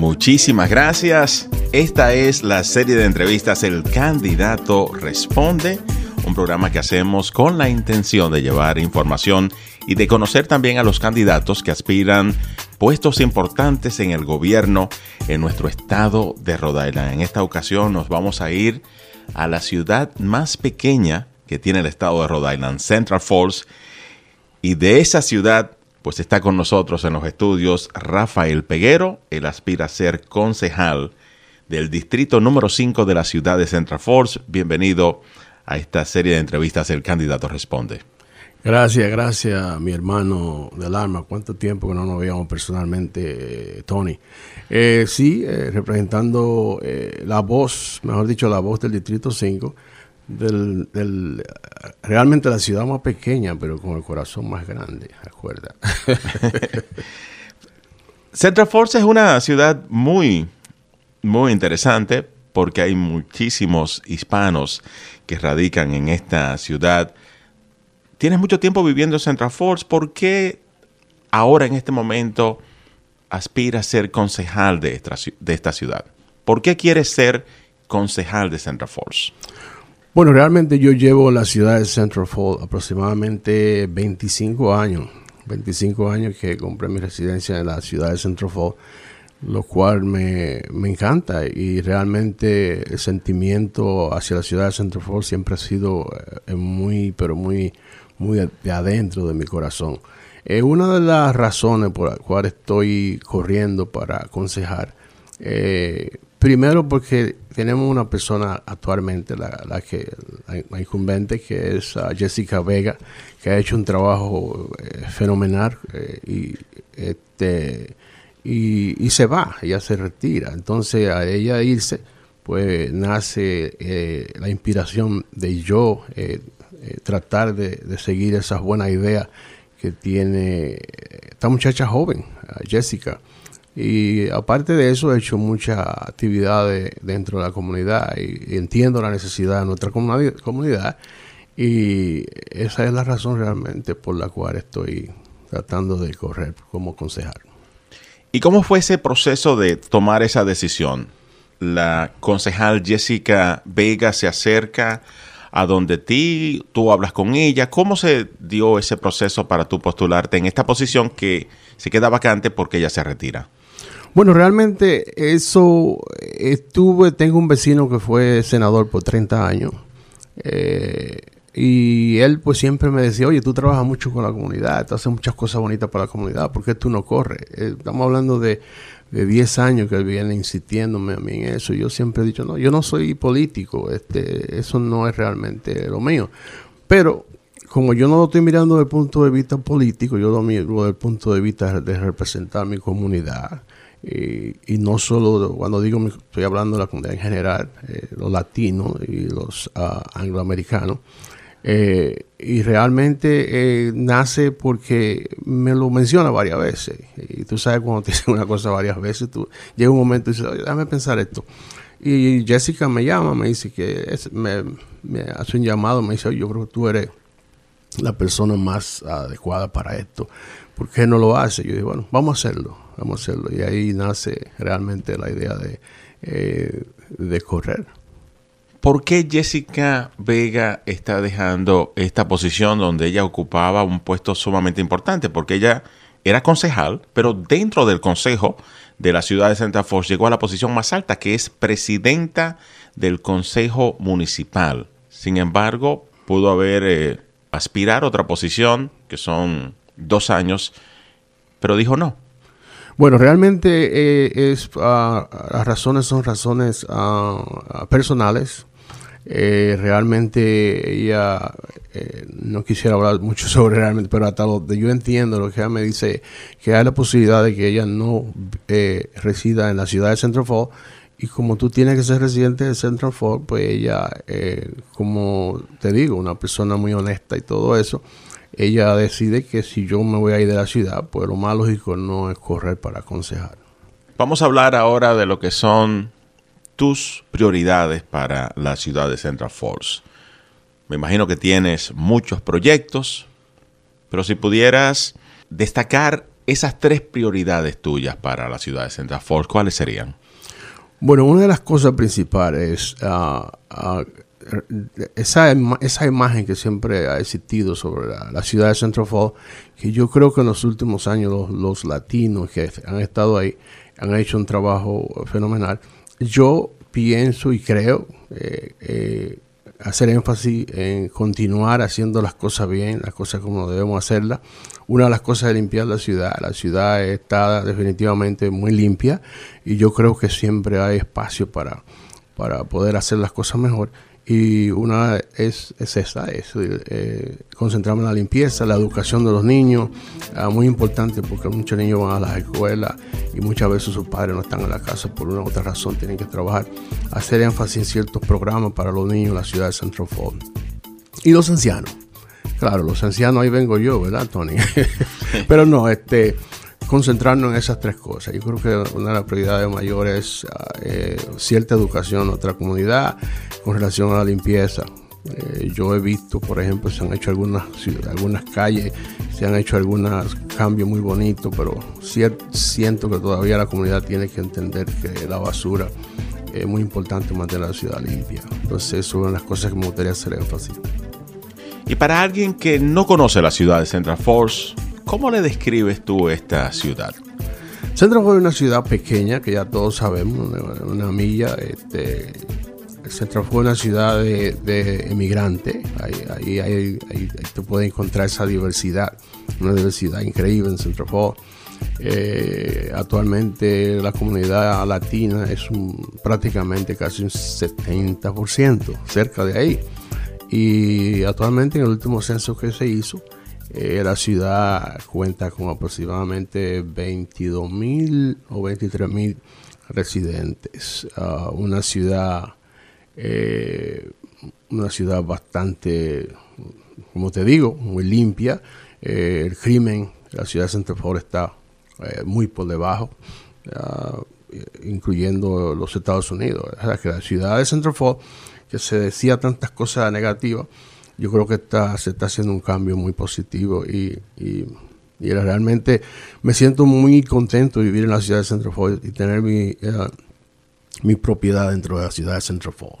Muchísimas gracias. Esta es la serie de entrevistas El candidato responde, un programa que hacemos con la intención de llevar información y de conocer también a los candidatos que aspiran puestos importantes en el gobierno en nuestro estado de Rhode Island. En esta ocasión nos vamos a ir a la ciudad más pequeña que tiene el estado de Rhode Island, Central Falls, y de esa ciudad pues está con nosotros en los estudios Rafael Peguero, él aspira a ser concejal del distrito número 5 de la ciudad de Central Falls. Bienvenido a esta serie de entrevistas El Candidato Responde. Gracias, gracias, mi hermano del alma. ¿Cuánto tiempo que no nos veíamos personalmente, Tony? Eh, sí, eh, representando eh, la voz, mejor dicho, la voz del Distrito 5 del, realmente la ciudad más pequeña, pero con el corazón más grande, recuerda. Central Force es una ciudad muy, muy interesante porque hay muchísimos hispanos que radican en esta ciudad. Tienes mucho tiempo viviendo en Central Force. ¿Por qué ahora en este momento aspiras a ser concejal de esta, de esta ciudad? ¿Por qué quieres ser concejal de Central Force? Bueno, realmente yo llevo la ciudad de Central Falls aproximadamente 25 años. 25 años que compré mi residencia en la ciudad de Central Falls, lo cual me, encanta y realmente el sentimiento hacia la ciudad de Central Falls siempre ha sido eh, muy, pero muy, muy de adentro de mi corazón. Eh, una de las razones por las cuales estoy corriendo para aconsejar eh, Primero porque tenemos una persona actualmente, la, que la, incumbente, que es uh, Jessica Vega, que ha hecho un trabajo eh, fenomenal eh, y, este, y, se va, ella se retira. Entonces a ella irse, pues nace eh, la inspiración de yo tratar de, de, seguir esas buenas ideas que tiene esta muchacha joven, Jessica. Y aparte de eso, he hecho muchas actividades dentro de la comunidad y, entiendo la necesidad de nuestra comunidad. Y esa es la razón realmente por la cual estoy tratando de correr como concejal. ¿Y cómo fue ese proceso de tomar esa decisión? La concejal Jessica Vega se acerca a donde ti, tú hablas con ella. ¿Cómo se dio ese proceso para tú postularte en esta posición que se queda vacante porque ella se retira? Bueno, realmente eso estuve, tengo un vecino que fue senador por 30 años eh, y él pues siempre me decía, oye, tú trabajas mucho con la comunidad, tú haces muchas cosas bonitas para la comunidad, ¿por qué tú no corres? Eh, estamos hablando de, de 10 años que él viene insistiéndome a mí en eso. Yo siempre he dicho, no, yo no soy político, este, eso no es realmente lo mío. Pero como yo no lo estoy mirando desde el punto de vista político, yo lo miro desde el punto de vista de representar mi comunidad. Y, no solo cuando digo, estoy hablando de la comunidad en general, eh, los latinos y los uh, angloamericanos. Eh, y realmente eh, nace porque me lo menciona varias veces. Y tú sabes cuando te dicen una cosa varias veces, tú llega un momento y dices, Oye, déjame pensar esto. Y Jessica me llama, me dice que me, me, hace un llamado, me dice, yo creo que tú eres la persona más adecuada para esto. ¿Por qué no lo hace? Yo digo, bueno, vamos a hacerlo Y ahí nace realmente la idea de, eh, de correr. ¿Por qué Jessica Vega está dejando esta posición donde ella ocupaba un puesto sumamente importante? Porque ella era concejal, pero dentro del consejo de la ciudad de Santa Fe llegó a la posición más alta, que es presidenta del consejo municipal. Sin embargo, pudo haber eh, aspirar otra posición, que son dos años, pero dijo no, bueno, realmente eh, es, ah, las razones son razones ah, personales. Eh, realmente ella eh, no quisiera hablar mucho sobre realmente, pero hasta lo de yo entiendo lo que ella me dice, que hay la posibilidad de que ella no resida en la ciudad de Central Falls y como tú tienes que ser residente de Central Falls, pues ella, como te digo, una persona muy honesta y todo eso, ella decide que si yo me voy a ir de la ciudad, pues lo más lógico no es correr para aconsejar. Vamos a hablar ahora de lo que son tus prioridades para la ciudad de Central Falls. Me imagino que tienes muchos proyectos, pero si pudieras destacar esas tres prioridades tuyas para la ciudad de Central Falls, ¿cuáles serían? Bueno, una de las cosas principales, uh, uh, esa, esa imagen que siempre ha existido sobre la, ciudad de Central Falls, que yo creo que en los últimos años los, los, latinos que han estado ahí han hecho un trabajo fenomenal. Yo pienso y creo eh, eh, hacer énfasis en continuar haciendo las cosas bien, las cosas como debemos hacerlas. Una de las cosas es limpiar la ciudad. La ciudad está definitivamente muy limpia y yo creo que siempre hay espacio para, para poder hacer las cosas mejor. Y una es, es esa, es eh, concentrarme en la limpieza, la educación de los niños, ah, muy importante porque muchos niños van a las escuelas y muchas veces sus padres no están en la casa por una u otra razón, tienen que trabajar. Hacer énfasis en ciertos programas para los niños en la ciudad de Central. Y los ancianos. Claro, los ancianos, ahí vengo yo, ¿verdad, Tony? Pero no, este, concentrarnos en esas tres cosas. Yo creo que una de las prioridades mayores es eh, cierta educación en nuestra comunidad con relación a la limpieza. Eh, yo he visto, por ejemplo, se han hecho algunas, algunas calles, se han hecho algunos cambios muy bonitos, pero siento que todavía la comunidad tiene que entender que la basura es muy importante mantener la ciudad limpia. Entonces, eso es una de las cosas que me gustaría hacer énfasis. Y para alguien que no conoce la ciudad de Central Falls, ¿cómo le describes tú esta ciudad? Central Falls es una ciudad pequeña, que ya todos sabemos, una, milla. Este, Central Falls es una ciudad de, emigrantes. Ahí, ahí, ahí, te puedes encontrar esa diversidad, una diversidad increíble en Falls. Eh, actualmente la comunidad latina es prácticamente casi un 70%, cerca de ahí. Y actualmente en el último censo que se hizo, eh, la ciudad cuenta con aproximadamente 22 mil o 23 mil residentes. Ah, una ciudad, eh, una ciudad bastante, como te digo, muy limpia. Eh, el crimen, la ciudad de Central está muy por debajo, ah, incluyendo los Estados Unidos. que la ciudad de Central que se decía tantas cosas negativas, yo creo que está, se está haciendo un cambio muy positivo y, y, realmente me siento muy contento de vivir en la ciudad de Central Falls y tener mi, eh, mi propiedad dentro de la ciudad de Central Falls.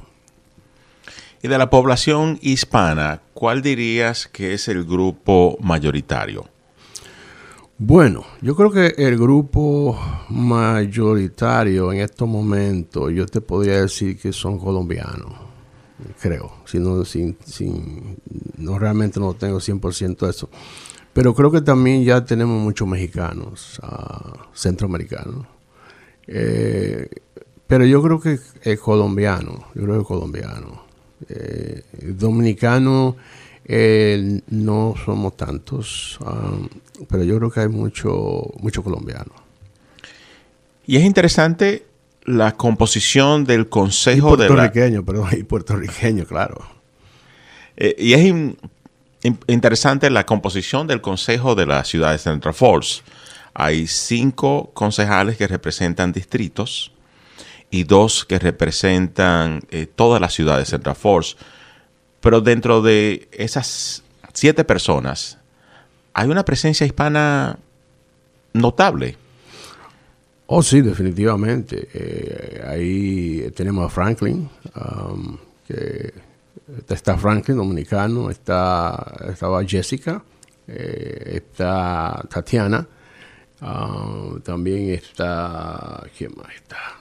Y de la población hispana, ¿cuál dirías que es el grupo mayoritario? Bueno, yo creo que el grupo mayoritario en estos momentos, yo te podría decir que son colombianos creo. Si no, sin, sin, no realmente no tengo 100% eso. Pero creo que también ya tenemos muchos mexicanos, uh, centroamericanos. Eh, pero yo creo que es colombiano, yo creo que es colombiano. Eh, dominicano eh, no somos tantos, um, pero yo creo que hay mucho, mucho colombiano. Y es interesante la composición del Consejo de puertorriqueño, perdón, y puertorriqueño, claro. Eh, y es interesante la composición del Consejo de la ciudad de Central Falls. Hay cinco concejales que representan distritos y dos que representan eh, toda la ciudad de Central Falls. Pero dentro de esas siete personas hay una presencia hispana notable. Oh, sí, definitivamente. Eh, ahí tenemos a Franklin, um, está Franklin, dominicano, está, estaba Jessica, eh, está Tatiana, um, también está, ¿quién más está?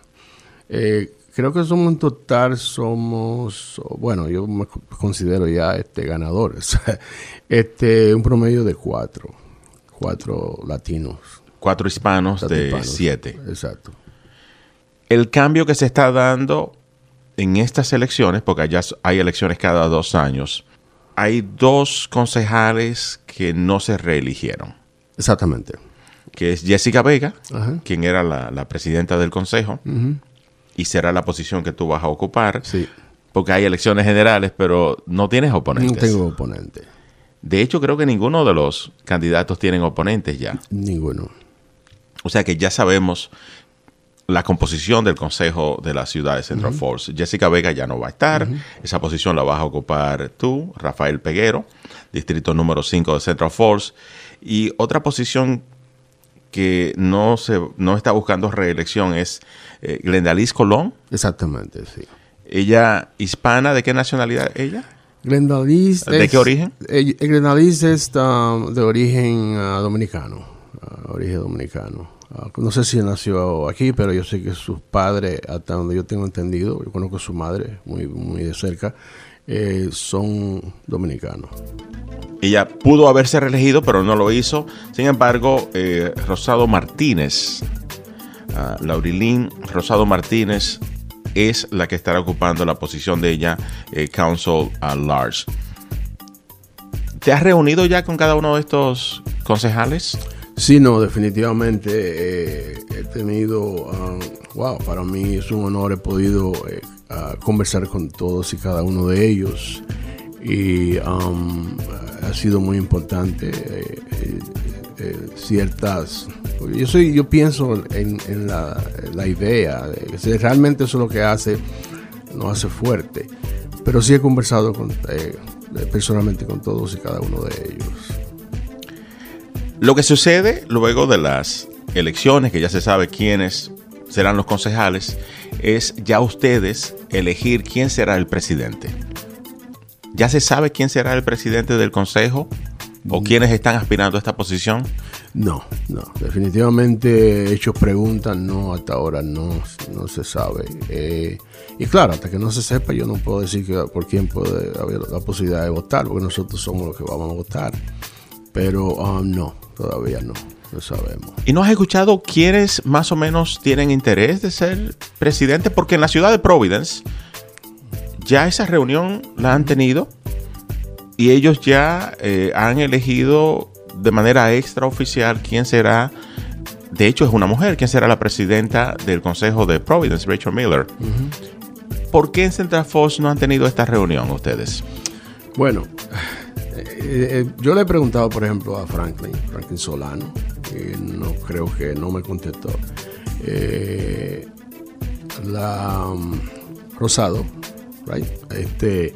Eh, creo que somos en total, somos, bueno, yo me considero ya este ganadores, este, un promedio de cuatro, cuatro latinos cuatro hispanos de siete. Exacto. El cambio que se está dando en estas elecciones, porque ya hay elecciones cada dos años, hay dos concejales que no se reeligieron. Exactamente. Que es Jessica Vega, quien era la, presidenta del consejo, y será la posición que tú vas a ocupar. Sí. Porque hay elecciones generales, pero no tienes oponentes. No tengo oponente. De hecho, creo que ninguno de los candidatos tienen oponentes ya. Ninguno. O sea que ya sabemos la composición del Consejo de la ciudad de Central Falls. Jessica Vega ya no va a estar. Esa posición la vas a ocupar tú, Rafael Peguero, distrito número 5 de Central Falls. Y otra posición que no, se, no está buscando reelección es eh, Glendaliz Colón. Exactamente, sí. Ella, hispana, ¿de qué nacionalidad ella? Glendaliz. ¿De qué origen? Eh, Glendaliz es um, de origen uh, dominicano. Origen dominicano. Uh, no sé si nació aquí, pero yo sé que sus padres, hasta donde yo tengo entendido, yo conozco su madre muy, muy de cerca, eh, son dominicanos. Ella pudo haberse reelegido, pero no lo hizo. Sin embargo, eh, Rosado Martínez, uh, Laurilín Rosado Martínez, es la que estará ocupando la posición de ella, eh, Council at Large. ¿Te has reunido ya con cada uno de estos concejales? Sí, no, definitivamente eh, he tenido, um, wow, para mí es un honor, he podido eh, uh, conversar con todos y cada uno de ellos y um, ha sido muy importante eh, eh, ciertas yo soy yo pienso en, en la, idea de realmente eso es lo que hace nos hace fuerte pero sí he conversado con, personalmente con todos y cada uno de ellos lo que sucede luego de las elecciones que ya se sabe quiénes serán los concejales es ya ustedes elegir quién será el presidente ¿Ya se sabe quién será el presidente del Consejo? ¿O quiénes están aspirando a esta posición? No, no. Definitivamente he hecho preguntas, no, hasta ahora no, no se sabe. Eh, y claro, hasta que no se sepa, yo no puedo decir que por quién puede haber la posibilidad de votar, porque nosotros somos los que vamos a votar. Pero um, no, todavía no, no sabemos. ¿Y no has escuchado quiénes más o menos tienen interés de ser presidente? Porque en la ciudad de Providence ya esa reunión la han tenido y ellos ya eh, han elegido de manera extraoficial quién será, de hecho es una mujer, quién será la presidenta del Consejo de Providence, Rachel Miller. Uh -huh. ¿Por qué en Central Falls no han tenido esta reunión ustedes? Bueno, eh, eh, yo le he preguntado, por ejemplo, a Franklin, Franklin Solano, y no creo que no me contestó. Eh, la um, Rosado, right? Este,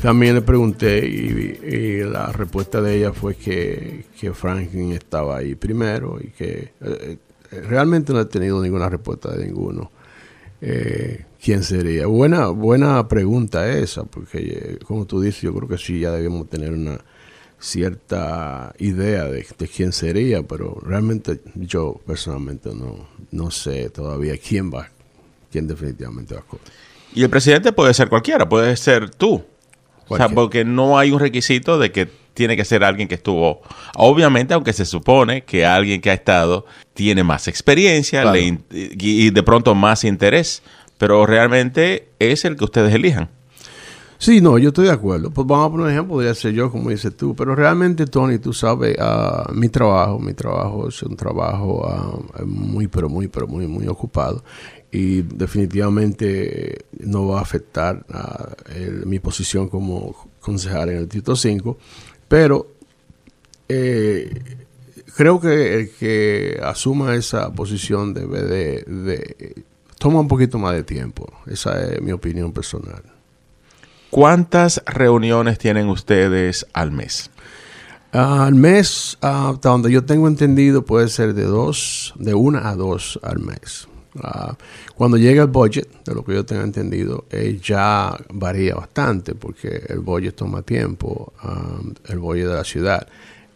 también le pregunté y, y, la respuesta de ella fue que, que, Franklin estaba ahí primero y que eh, realmente no he tenido ninguna respuesta de ninguno. Eh, ¿Quién sería? Buena, buena pregunta esa, porque eh, como tú dices, yo creo que sí ya debemos tener una cierta idea de, quién sería, pero realmente yo personalmente no, no sé todavía quién va, quién definitivamente va a escoger. Y el presidente puede ser cualquiera, puede ser tú. O sea, porque no hay un requisito de que tiene que ser alguien que estuvo. Obviamente, aunque se supone que alguien que ha estado tiene más experiencia claro. le, y de pronto más interés, pero realmente es el que ustedes elijan. Sí, no, yo estoy de acuerdo. Pues vamos a poner un ejemplo, podría ser yo, como dices tú, pero realmente, Tony, tú sabes, uh, mi trabajo, mi trabajo es un trabajo uh, muy, pero muy, pero muy, muy ocupado y definitivamente no va a afectar a el, mi posición como concejal en el Distrito 5, pero eh, creo que el que asuma esa posición debe de, de, toma un poquito más de tiempo, esa es mi opinión personal. ¿Cuántas reuniones tienen ustedes al mes? Al mes, uh, hasta donde yo tengo entendido, puede ser de dos, de una a dos al mes. Cuando llega el budget, de lo que yo tengo entendido, eh, ya varía bastante porque el budget toma tiempo, um, el budget de la ciudad.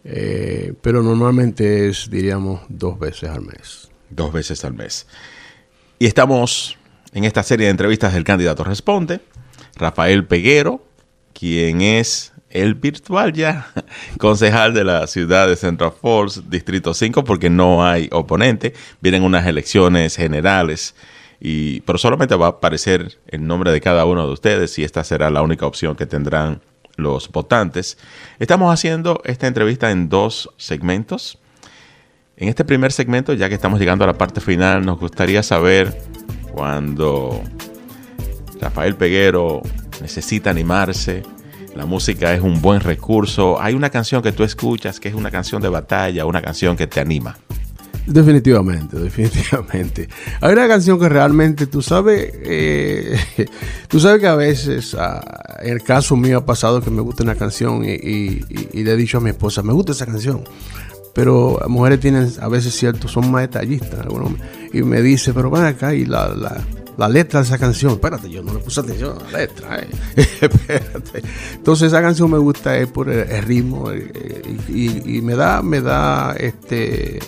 Eh, pero normalmente es, diríamos, dos veces al mes. Dos veces al mes. Y estamos en esta serie de entrevistas del candidato Responde, Rafael Peguero, quien es el virtual ya concejal de la ciudad de Central Falls, Distrito 5, porque no hay oponente. Vienen unas elecciones generales, y, pero solamente va a aparecer el nombre de cada uno de ustedes y esta será la única opción que tendrán los votantes. Estamos haciendo esta entrevista en dos segmentos. En este primer segmento, ya que estamos llegando a la parte final, nos gustaría saber cuando Rafael Peguero necesita animarse, la música es un buen recurso. Hay una canción que tú escuchas que es una canción de batalla, una canción que te anima. Definitivamente, definitivamente. Hay una canción que realmente, tú sabes, eh, tú sabes que a veces, en el caso mío ha pasado que me gusta una canción y, le he dicho a mi esposa, me gusta esa canción, pero mujeres tienen a veces cierto, son más detallistas. y me dice, pero van acá y la, la, la, letra de esa canción, espérate, yo no le puse atención a la letra. Eh. espérate. Entonces esa canción me gusta es por el, ritmo y, y, me da, me da este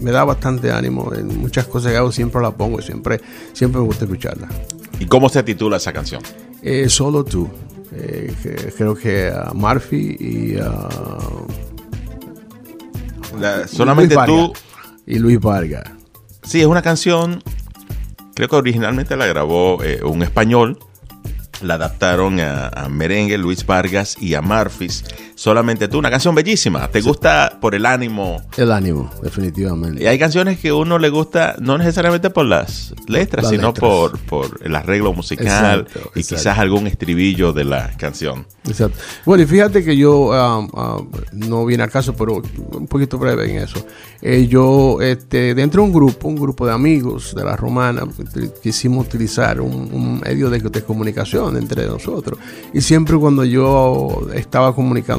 me da bastante ánimo en muchas cosas que hago siempre la pongo y siempre siempre me gusta escucharla ¿y cómo se titula esa canción? Eh, solo tú eh, creo que a Murphy y a solamente tú. Y Luis Vargas. Sí, es una canción. Creo que originalmente la grabó eh, un español la adaptaron a, merengue, Luis Vargas y a Murphys. Solamente tú, una canción bellísima. ¿Te gusta por el ánimo? El ánimo, definitivamente. Y hay canciones que uno le gusta no necesariamente por las letras, sino Por, por el arreglo musical y quizás algún estribillo de la canción. Exacto. Bueno, y fíjate que yo um, um, no viene a caso, pero un poquito breve en eso. Eh, yo, este, dentro de un grupo, un grupo de amigos de la romana, quisimos utilizar un, medio de, de comunicación entre nosotros. Y siempre cuando yo estaba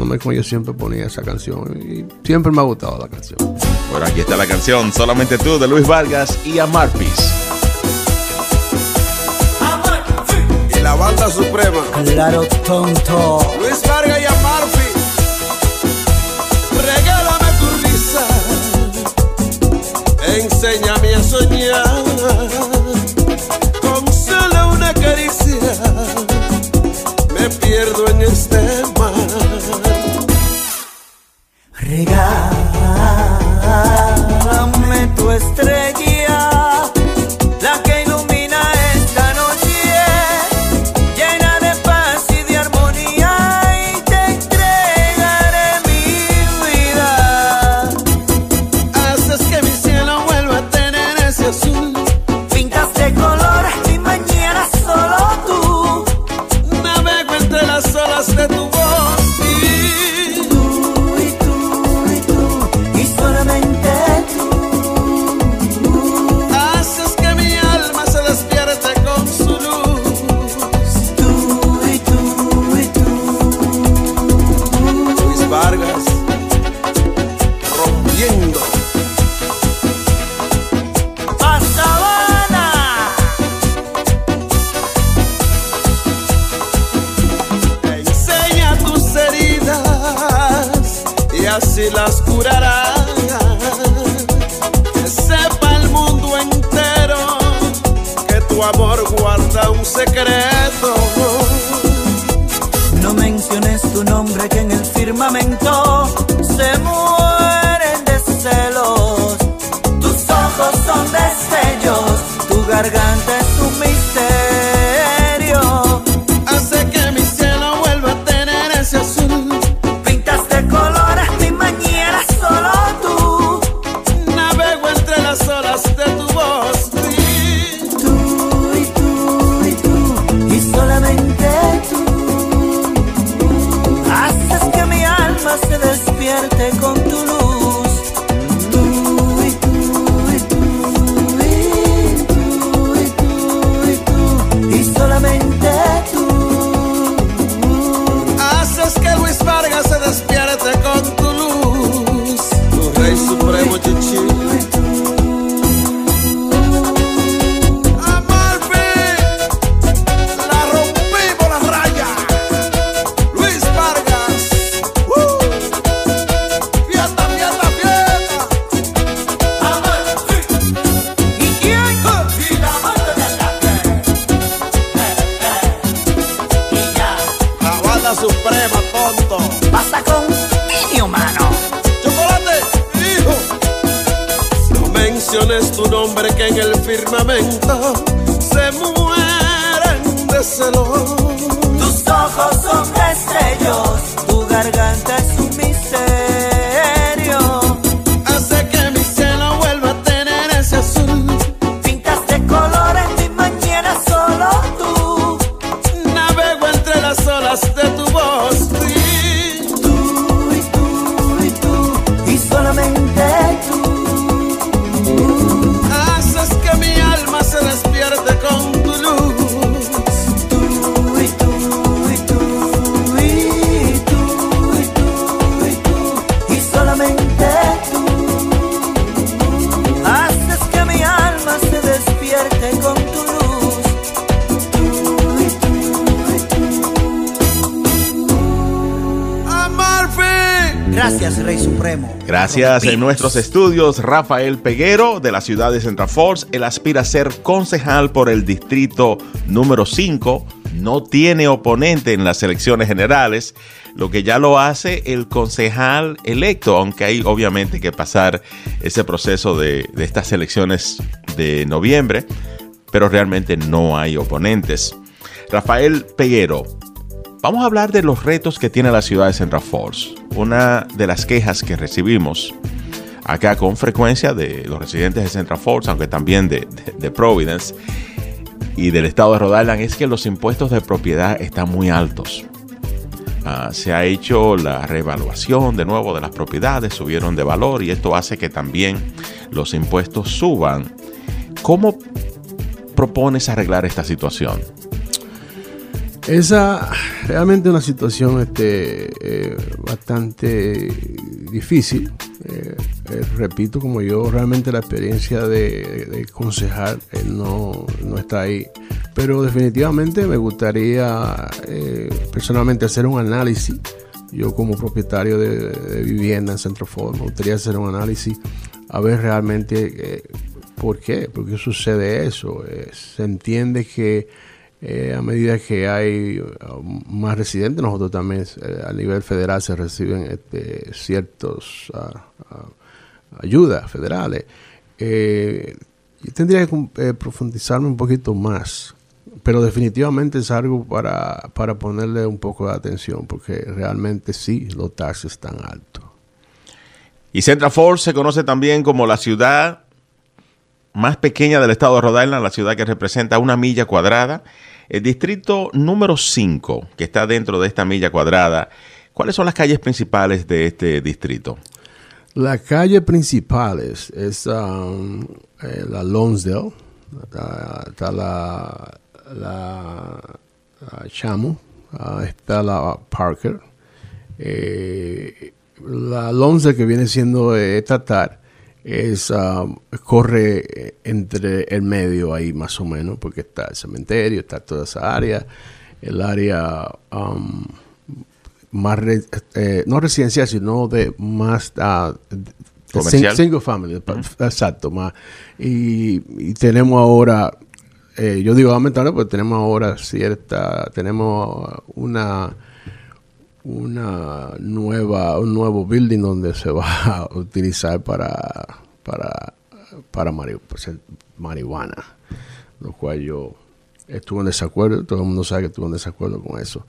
comunicándome con ellos, siempre ponía esa canción. Y siempre me ha gustado la canción. Bueno, aquí está la canción, Solamente tú, de Luis Vargas y Amarpis. Y la banda suprema. Claro, tonto. Luis Vargas y Amarpis. Regálame tu risa. Enséñame a soñar pierdo en este Regálame tu estrella, firmamento Gracias en nuestros estudios, Rafael Peguero de la ciudad de Central Falls. Él aspira a ser concejal por el distrito número 5. No tiene oponente en las elecciones generales, lo que ya lo hace el concejal electo, aunque hay obviamente que pasar ese proceso de, de estas elecciones de noviembre, pero realmente no hay oponentes. Rafael Peguero, Vamos a hablar de los retos que tiene la ciudad de Central Falls. Una de las quejas que recibimos acá con frecuencia de los residentes de Central Falls, aunque también de, de- de Providence y del estado de Rhode Island, es que los impuestos de propiedad están muy altos. Ah, se ha hecho la reevaluación de nuevo de las propiedades, subieron de valor y esto hace que también los impuestos suban. ¿Cómo propones arreglar esta situación? Esa realmente una situación este, eh, bastante difícil. Eh, eh, repito, como yo realmente la experiencia de, de aconsejar no, no está ahí. Pero definitivamente me gustaría personalmente hacer un análisis. Yo como propietario de, de vivienda en Centro Ford, me gustaría hacer un análisis a ver realmente por qué, por qué sucede eso. Se entiende que eh, a medida que hay uh, más residentes, nosotros también eh, a nivel federal se reciben este, ciertos ah, ah, ayudas federales. Eh, yo tendría que profundizarme un poquito más, pero definitivamente es algo para, para ponerle un poco de atención, porque realmente sí, los taxes están altos. Y Central Falls se conoce también como la ciudad más pequeña del estado de Rhode Island, la ciudad que representa una milla cuadrada. El distrito número 5, que está dentro de esta milla cuadrada, ¿cuáles son las calles principales de este distrito? La calle principal es, um, eh, la Lonsdale, está, la, la Chamo, ah, está la Parker, eh, la Lonsdale que viene siendo eh, estatal es um, corre eh, entre el medio ahí más o menos porque está el cementerio, está toda esa área, el área um, más re- eh, no residencial sino de más de- Comercial. sing- single family exacto más y, y tenemos ahora eh, yo digo lamentable porque tenemos ahora cierta tenemos una una nueva un nuevo building donde se va a utilizar para para para mari- pues, el- marihuana lo cual yo estuve en desacuerdo todo el mundo sabe que estuve en desacuerdo con eso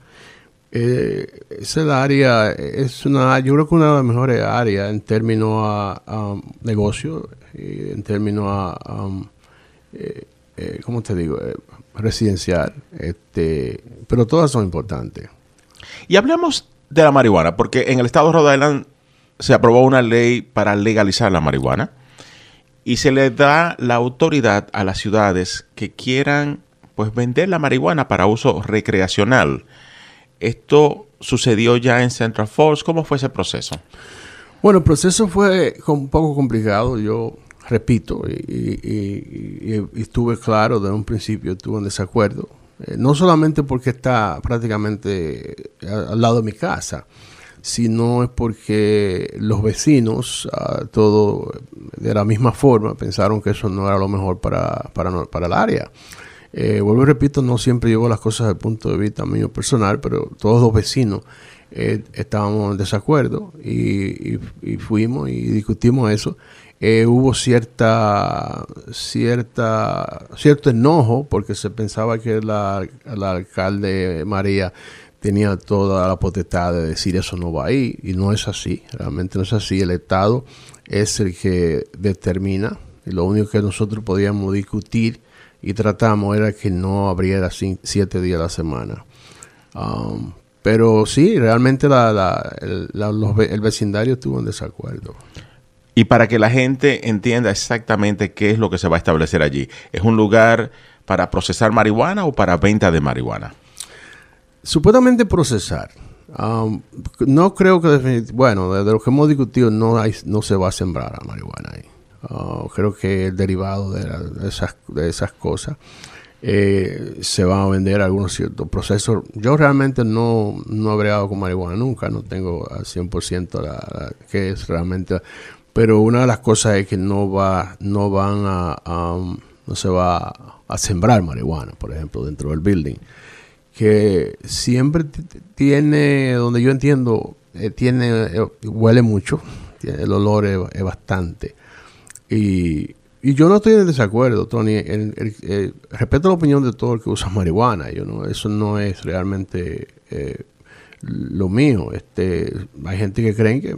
eh, esa es la área es una yo creo que una de las mejores áreas en términos a, a negocio y en términos a, um, eh, eh, ¿cómo te digo? Eh, residencial este pero todas son importantes Y hablemos de la marihuana, porque en el estado de Rhode Island se aprobó una ley para legalizar la marihuana y se le da la autoridad a las ciudades que quieran pues vender la marihuana para uso recreacional. Esto sucedió ya en Central Falls. ¿Cómo fue ese proceso? Bueno, el proceso fue un poco complicado, yo repito, y- y estuve claro desde un principio, estuve en desacuerdo, Eh, no solamente porque está prácticamente eh, al lado de mi casa, sino es porque los vecinos, ah, todo de la misma forma, pensaron que eso no era lo mejor para, para, para el área. Eh, vuelvo y repito, no siempre llevo las cosas desde el punto de vista mío personal, pero todos los vecinos eh, estábamos en desacuerdo y fuimos y discutimos eso. Eh, hubo cierta, cierta, cierto enojo porque se pensaba que la, la alcalde María tenía toda la potestad de decir eso no va ahí y no es así, realmente no es así. El Estado es el que determina y lo único que nosotros podíamos discutir y tratamos era que no abriera siete días a la semana. Um, pero sí, realmente la, la- el, la- los el vecindario estuvo en desacuerdo. Y para que la gente entienda exactamente qué es lo que se va a establecer allí. ¿Es un lugar para procesar marihuana o para venta de marihuana? Supuestamente procesar. Um, no creo que, bueno, desde lo que hemos discutido, no, hay, no se va a sembrar la marihuana ahí. Uh, creo que el derivado de, la- de esas, de esas cosas. eh, se van a vender algunos ciertos procesos. Yo realmente no, no he bregado con marihuana nunca, no tengo al 100% la, la, que es realmente, pero una de las cosas es que no va, no van a, a no se va a sembrar marihuana, por ejemplo, dentro del building, que siempre tiene, donde yo entiendo, eh, tiene, eh, huele mucho, el olor es, bastante. Y, y yo no estoy en desacuerdo, Tony. El, respeto la opinión de todo el que usa marihuana. Yo no, eso no es realmente eh, lo mío. Este, hay gente que creen que,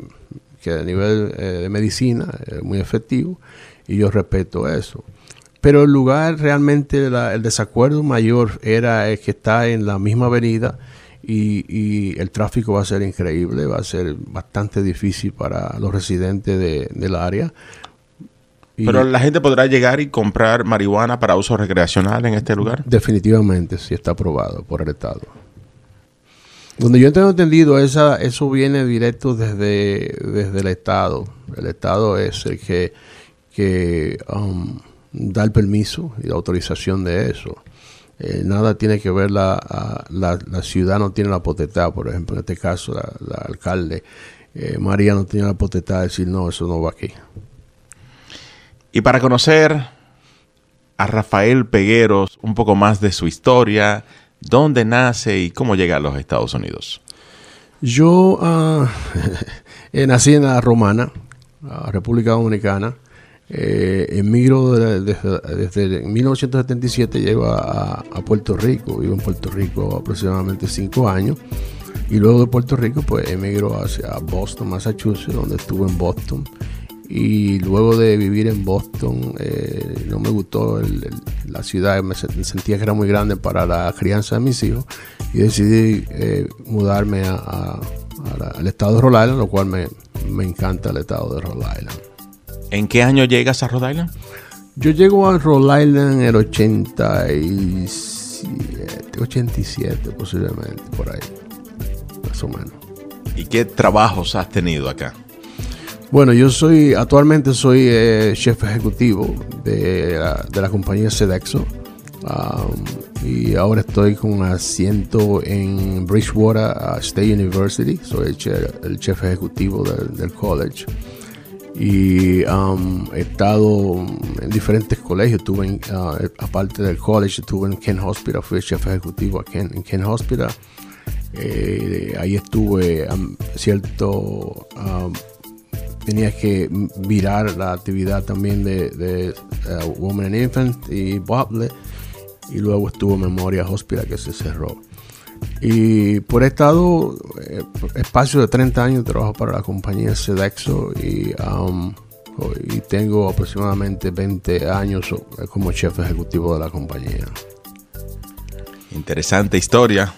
que a nivel eh, de medicina es muy efectivo y yo respeto eso. Pero el lugar realmente, la, el desacuerdo mayor era el que está en la misma avenida y, y, el tráfico va a ser increíble, va a ser bastante difícil para los residentes de, del área y Pero la gente podrá llegar y comprar marihuana para uso recreacional en este lugar. Definitivamente, sí está aprobado por el Estado. Donde yo tengo entendido, esa, eso viene directo desde, desde el Estado. El Estado es el que, que um, da el permiso y la autorización de eso. Eh, nada tiene que ver, la, la, la, ciudad no tiene la potestad, por ejemplo, en este caso, la, la alcalde eh, María no tiene la potestad de decir, no, eso no va aquí. Y para conocer a Rafael Pegueros un poco más de su historia, dónde nace y cómo llega a los Estados Unidos. Yo uh, nací en la Romana, República Dominicana. Eh, emigro desde, desde 1977, llego a, a, Puerto Rico, vivo en Puerto Rico aproximadamente cinco años. Y luego de Puerto Rico, pues emigro hacia Boston, Massachusetts, donde estuve en Boston y luego de vivir en Boston eh, no me gustó el, el, la ciudad, me sentía que era muy grande para la crianza de mis hijos y decidí eh, mudarme a, a, a la, al estado de Rhode Island, lo cual me, me, encanta el estado de Rhode Island. ¿En qué año llegas a Rhode Island? Yo llego a Rhode Island en el 87, 87 posiblemente, por ahí, más o menos. ¿Y qué trabajos has tenido acá? Bueno, yo soy, actualmente soy eh, chef ejecutivo de la, de la compañía Sedexo. Um, y ahora estoy con asiento en Bridgewater State University. Soy el chef, ejecutivo del, college. Y um, he estado en diferentes colegios. Estuve en, uh, aparte del college, estuve en Kent Hospital. Fui el chef ejecutivo en, en Kent Hospital. Eh, ahí estuve um, cierto tenía que virar la actividad también de, de uh, Women and Infant y Boble y luego estuvo Memoria Hospital que se cerró. Y por estado, eh, espacio de 30 años, trabajo para la compañía Sedexo y, um, y tengo aproximadamente 20 años como chef ejecutivo de la compañía. Interesante historia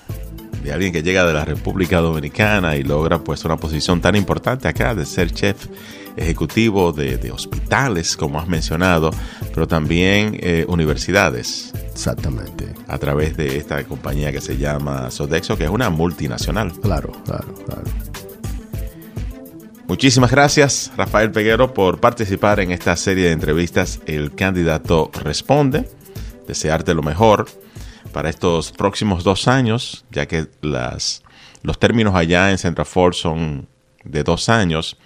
de alguien que llega de la República Dominicana y logra pues una posición tan importante acá de ser chef ejecutivo de, de hospitales, como has mencionado, pero también eh, universidades. Exactamente. A través de esta compañía que se llama Sodexo, que es una multinacional. Claro, claro, claro. Muchísimas gracias, Rafael Peguero, por participar en esta serie de entrevistas El Candidato Responde. Desearte lo mejor para estos próximos dos años, ya que las, los términos allá en Central Ford son de dos años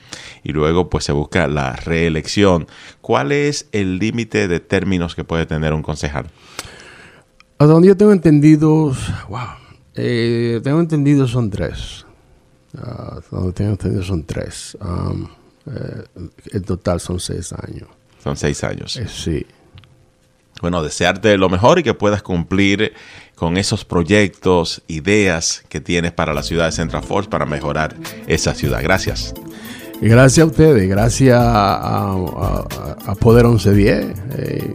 y luego pues se busca la reelección. ¿Cuál es el límite de términos que puede tener un concejal? A donde yo tengo entendido, wow, eh, tengo entendido son tres. Uh, donde tengo entendido son tres. Um, eh, en total son seis años. Son seis años. Eh, sí bueno, desearte lo mejor y que puedas cumplir con esos proyectos, ideas que tienes para la ciudad de Central Force para mejorar esa ciudad. Gracias. Gracias a ustedes, gracias a, a, a Poder 1110, eh,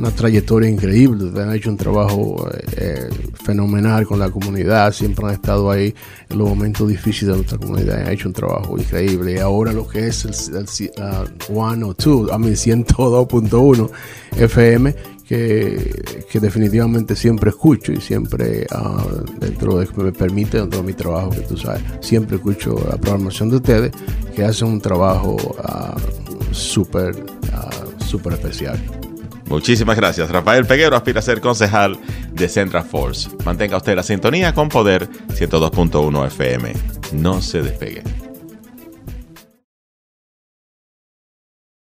una trayectoria increíble, han hecho un trabajo eh, fenomenal con la comunidad, siempre han estado ahí en los momentos difíciles de nuestra comunidad, han hecho un trabajo increíble. Y ahora lo que es el, el, uh, 102, I mean 102.1 FM, que, que, definitivamente siempre escucho y siempre uh, dentro de me permite, dentro de mi trabajo, que tú sabes, siempre escucho la programación de ustedes que hacen un trabajo uh, súper, uh, súper especial. Muchísimas gracias. Rafael Peguero aspira a ser concejal de Central Force. Mantenga usted la sintonía con Poder 102.1 FM. No se despegue.